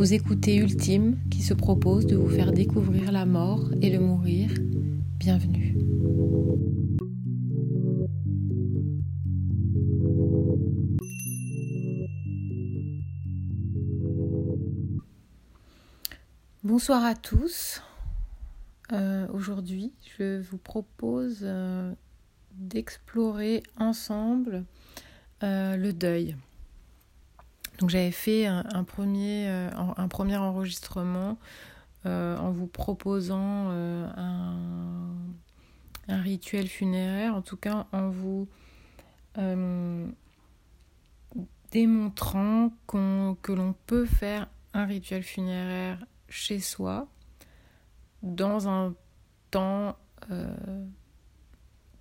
Vous écoutez Ultime qui se propose de vous faire découvrir la mort et le mourir. Bienvenue. Bonsoir à tous. Euh, aujourd'hui, je vous propose euh, d'explorer ensemble euh, le deuil. Donc j'avais fait un, premier, un, premier, enregistrement en vous proposant un, un, rituel funéraire, en tout cas en vous démontrant que l'on peut faire un rituel funéraire chez soi dans un temps euh,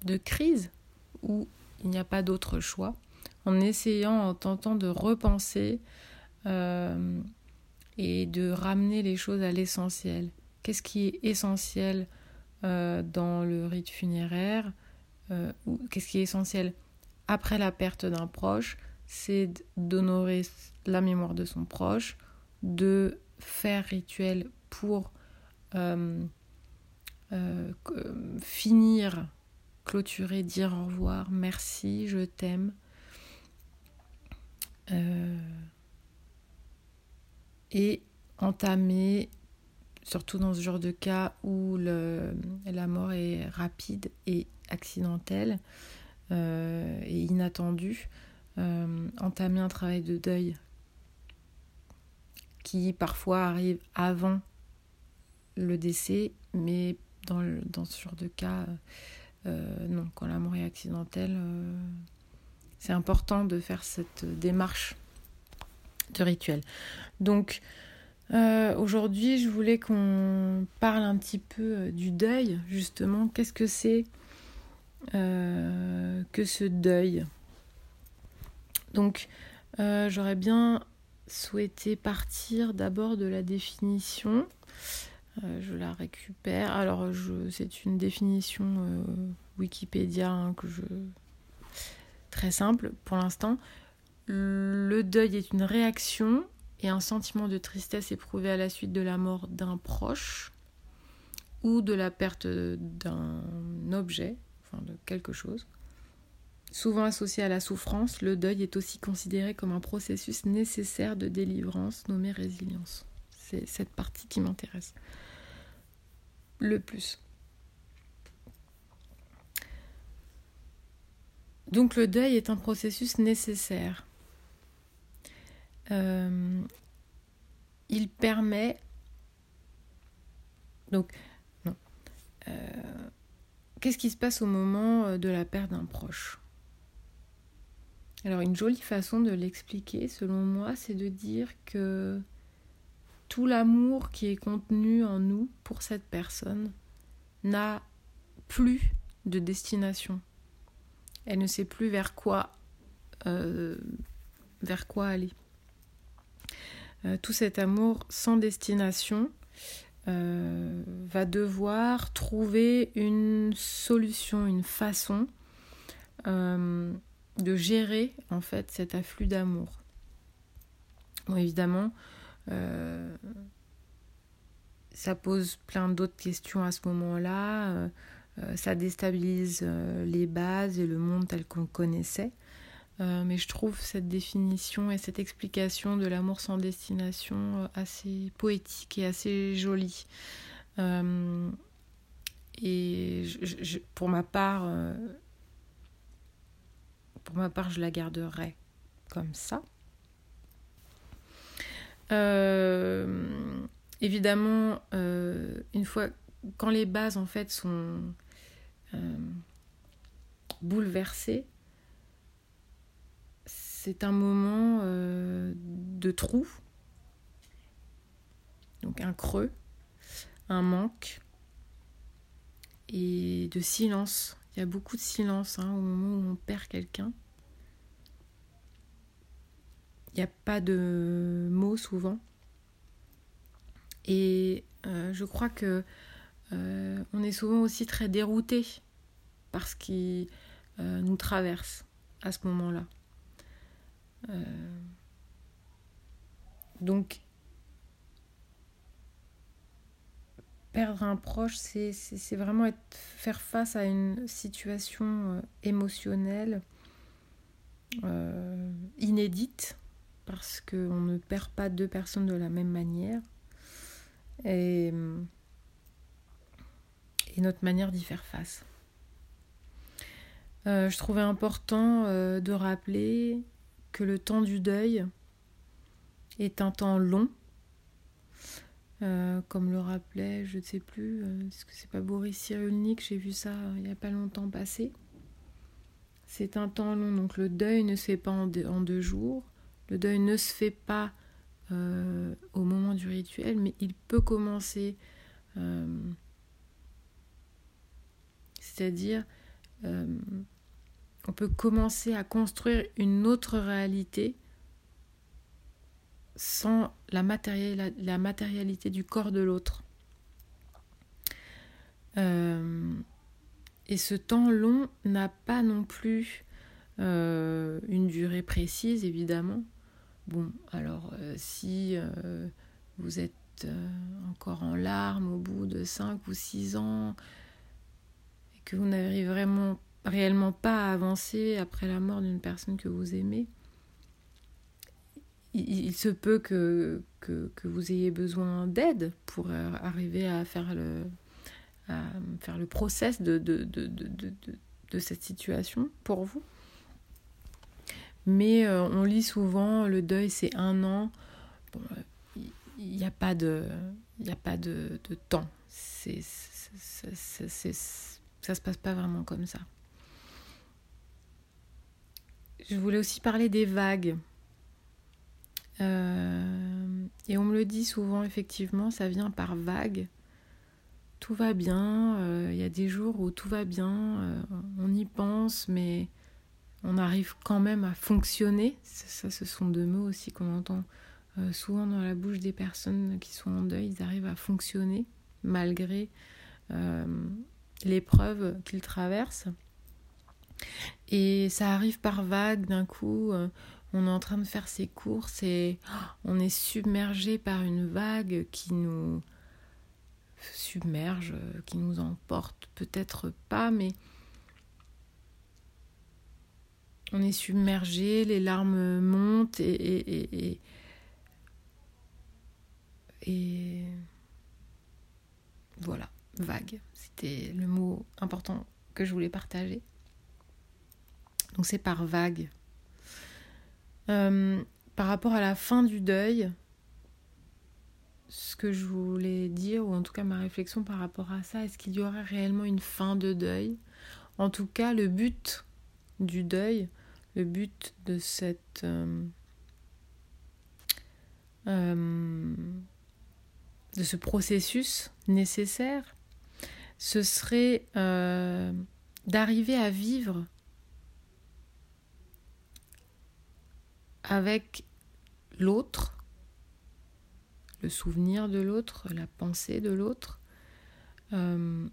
de crise où il n'y a pas d'autre choix, en essayant, en tentant de repenser euh, et de ramener les choses à l'essentiel. Qu'est-ce qui est essentiel euh, dans le rite funéraire Qu'est-ce qui est essentiel après la perte d'un proche? C'est d'honorer la mémoire de son proche, de faire rituel pour euh, euh, finir, clôturer, dire au revoir, merci, je t'aime. Euh, et entamer, surtout dans ce genre de cas où la mort est rapide et accidentelle et inattendue, entamer un travail de deuil qui parfois arrive avant le décès, mais dans, dans ce genre de cas, euh, non, quand la mort est accidentelle, euh, c'est important de faire cette démarche de rituel. Donc, euh, aujourd'hui, je voulais qu'on parle un petit peu du deuil, justement. Qu'est-ce que c'est que ce deuil? Donc, j'aurais bien souhaité partir d'abord de la définition. Euh, je la récupère. Alors, c'est une définition euh, Wikipédia hein, que je très simple pour l'instant. Le deuil est une réaction et un sentiment de tristesse éprouvé à la suite de la mort d'un proche ou de la perte d'un objet, enfin de quelque chose. Souvent associé à la souffrance, le deuil est aussi considéré comme un processus nécessaire de délivrance nommé résilience. C'est cette partie qui m'intéresse le plus. Donc le deuil est un processus nécessaire. Euh, il permet... Donc, non. Euh, qu'est-ce qui se passe au moment euh, de la perte d'un proche? Alors une jolie façon de l'expliquer, selon moi, c'est de dire que tout l'amour qui est contenu en nous pour cette personne n'a plus de destination. Elle ne sait plus vers quoi, euh, aller. Euh, tout cet amour sans destination euh, va devoir trouver une solution, une façon de gérer en fait cet afflux d'amour. Bon, évidemment, ça pose plein d'autres questions à ce moment-là. Euh, euh, ça déstabilise les bases et le monde tel qu'on le connaissait. mais je trouve cette définition et cette explication de l'amour sans destination assez poétique et assez jolie. et pour ma part, pour ma part, je la garderai comme ça. Euh, évidemment, euh, une fois quand les bases en fait sont euh, bouleversées, c'est un moment de trou, donc un creux, un manque et de silence il y a beaucoup de silence hein, au moment où on perd quelqu'un. Il n'y a pas de mots souvent. Et euh, je crois que euh, on est souvent aussi très dérouté par ce qui euh, nous traverse à ce moment-là. donc, perdre un proche, c'est vraiment faire face à une situation euh, émotionnelle euh, inédite, parce qu'on ne perd pas deux personnes de la même manière. Et, notre manière d'y faire face. Euh, je trouvais important de rappeler que le temps du deuil est un temps long euh, comme le rappelait, je ne sais plus, euh, est-ce que c'est pas Boris Cyrulnik J'ai vu ça euh, il n'y a pas longtemps passé. C'est un temps long, donc le deuil ne se fait pas en deux, jours. Le deuil ne se fait pas au moment du rituel, mais il peut commencer. C'est-à-dire, on peut commencer à construire une autre réalité sans la, matérialité du corps de l'autre. Euh, et ce temps long n'a pas non plus euh, une durée précise, évidemment. Bon, alors euh, si vous êtes encore en larmes au bout de 5 ou 6 ans que vous n'arrivez vraiment réellement pas à avancer après la mort d'une personne que vous aimez, il, se peut que, que, vous ayez besoin d'aide pour euh, arriver à faire le, à faire le process de, de, de, de, de cette situation pour vous. Mais euh, on lit souvent le deuil c'est un an. Bon, il n'y a pas de, il a pas de temps. C'est, ça se passe pas vraiment comme ça. Je voulais aussi parler des vagues. Euh, et on me le dit souvent, effectivement, ça vient par vague. Tout va bien, euh, il y a des jours où tout va bien, euh, on y pense, mais on arrive quand même à fonctionner. Ça, ce sont deux mots aussi qu'on entend souvent dans la bouche des personnes qui sont en deuil. Ils arrivent à fonctionner malgré l'épreuve qu'ils traversent. Et ça arrive par vague d'un coup on est en train de faire ses courses et on est submergé par une vague qui nous submerge, qui nous emporte, peut-être pas, mais on est submergé, les larmes montent et, et, et voilà, vague. C'était le mot important que je voulais partager. Donc c'est par vague euh, par rapport à la fin du deuil, ce que je voulais dire, ou en tout cas ma réflexion par rapport à ça, est-ce qu'il y aurait réellement une fin de deuil? En tout cas, le but du deuil, le but de cette... Euh, euh, de ce processus nécessaire, ce serait d'arriver à vivre avec l'autre, le souvenir de l'autre, la pensée de l'autre, euh,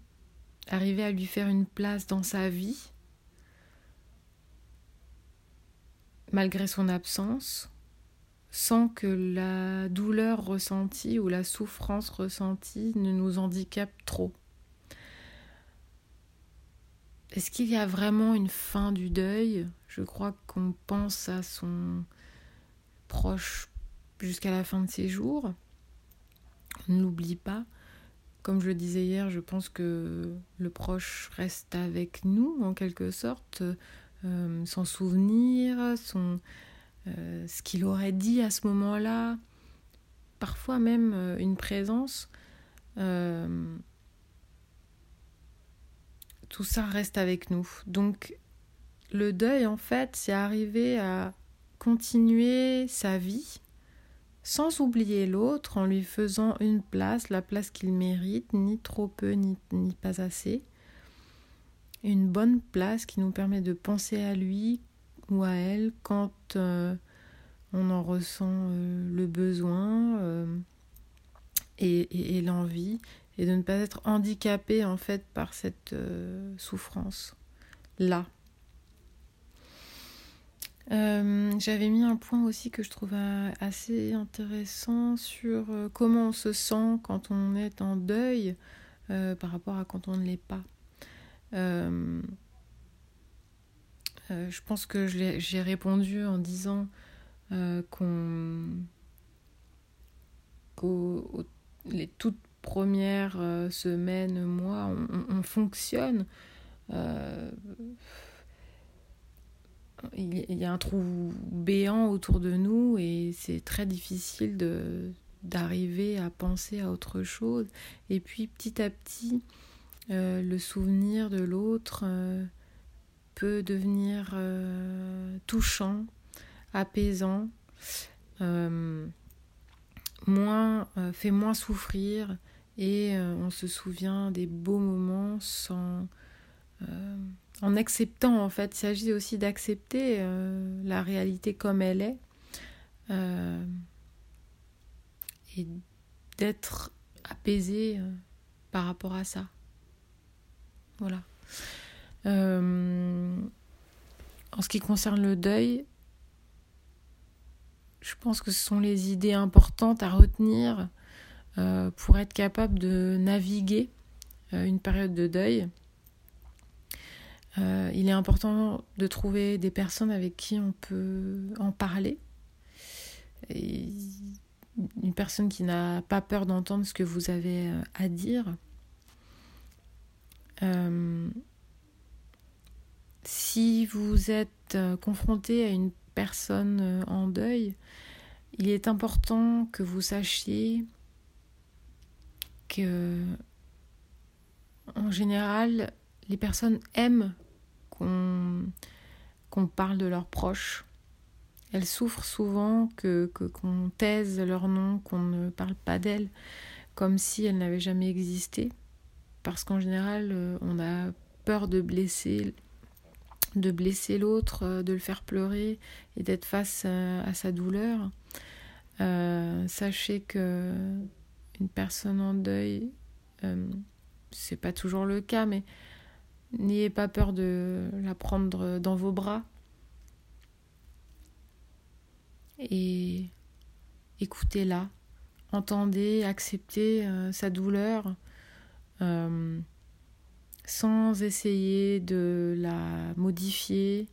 arriver à lui faire une place dans sa vie, malgré son absence, sans que la douleur ressentie ou la souffrance ressentie ne nous handicape trop. Est-ce qu'il y a vraiment une fin du deuil? Je crois qu'on pense à son proche jusqu'à la fin de ses jours. On ne l'oublie pas. Comme je le disais hier, je pense que le proche reste avec nous en quelque sorte, euh, son souvenir, euh, ce qu'il aurait dit à ce moment-là, parfois même euh, une présence. Tout ça reste avec nous. Donc le deuil, en fait, c'est arriver à continuer sa vie sans oublier l'autre en lui faisant une place, la place qu'il mérite, ni trop peu, ni, pas assez. Une bonne place qui nous permet de penser à lui ou à elle quand euh, on en ressent euh, le besoin euh, et, et l'envie, et de ne pas être handicapé en fait par cette souffrance là J'avais mis un point aussi que je trouve assez intéressant sur comment on se sent quand on est en deuil par rapport à quand on ne l'est pas. je pense que j'ai répondu en disant qu'on qu'aux les toutes premières semaines, mois, on, fonctionne. il y a un trou béant autour de nous et c'est très difficile de d'arriver à penser à autre chose. Et puis petit à petit, le souvenir de l'autre peut devenir touchant, apaisant moins, euh, fait moins souffrir et euh, on se souvient des beaux moments euh, en acceptant en fait. Il s'agit aussi d'accepter la réalité comme elle est et d'être apaisé par rapport à ça. Voilà. en ce qui concerne le deuil, je pense que ce sont les idées importantes à retenir euh, pour être capable de naviguer euh, une période de deuil. Euh, il est important de trouver des personnes avec qui on peut en parler. Une personne qui n'a pas peur d'entendre ce que vous avez à dire. si vous êtes confronté à une personne en deuil, il est important que vous sachiez que, en général, les personnes aiment qu'on parle de leurs proches. Elles souffrent souvent que qu'on taise leur nom, qu'on ne parle pas d'elles, comme si elles n'avaient jamais existé. Parce qu'en général, euh, on a peur de blesser de blesser l'autre, euh, de le faire pleurer et d'être face à, sa douleur. Euh, sachez que une personne en deuil, euh, c'est pas toujours le cas, mais n'ayez pas peur de la prendre dans vos bras. Et écoutez-la, entendez, acceptez sa douleur sans essayer de la modifier,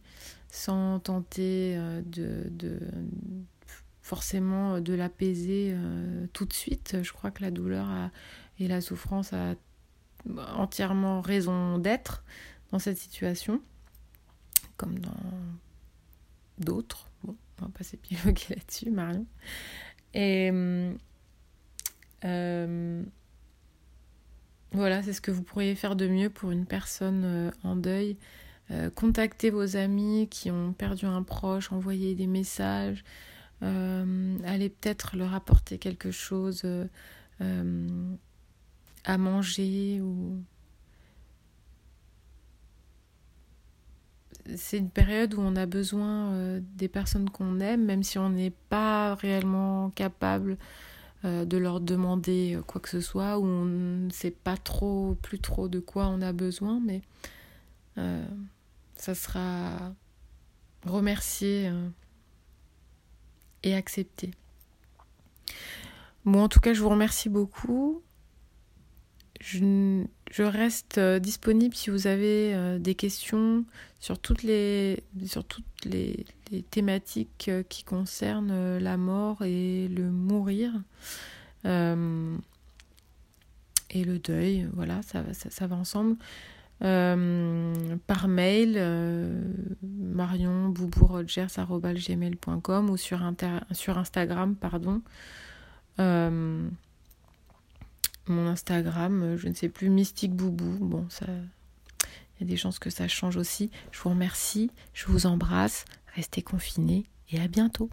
sans tenter euh, de, forcément de l'apaiser euh, tout de suite. Je crois que la douleur et la souffrance a entièrement raison d'être dans cette situation, comme dans d'autres. Bon, on va pas s'épiloguer là-dessus, Marion. Et euh, voilà, c'est ce que vous pourriez faire de mieux pour une personne euh, en deuil. Euh, contactez vos amis qui ont perdu un proche, envoyez des messages, euh, allez peut-être leur apporter quelque chose à manger ou c'est une période où on a besoin des personnes qu'on aime, même si on n'est pas réellement capable euh, de leur demander quoi que ce soit, ou on ne sait pas trop, plus trop de quoi on a besoin, mais euh, ça sera remercié euh, et accepté. Bon, en tout cas, je vous remercie beaucoup. Je, reste disponible si vous avez des questions sur toutes les, sur toutes les, thématiques qui concernent la mort et le mourir. Euh, et le deuil, voilà, ça, ça, va ensemble. Euh, par mail, euh, ou sur, Instagram, pardon. Euh, mon Instagram, je ne sais plus, Mystique Boubou. Bon, ça, il y a des chances que ça change aussi. Je vous remercie, je vous embrasse, restez confinés et à bientôt.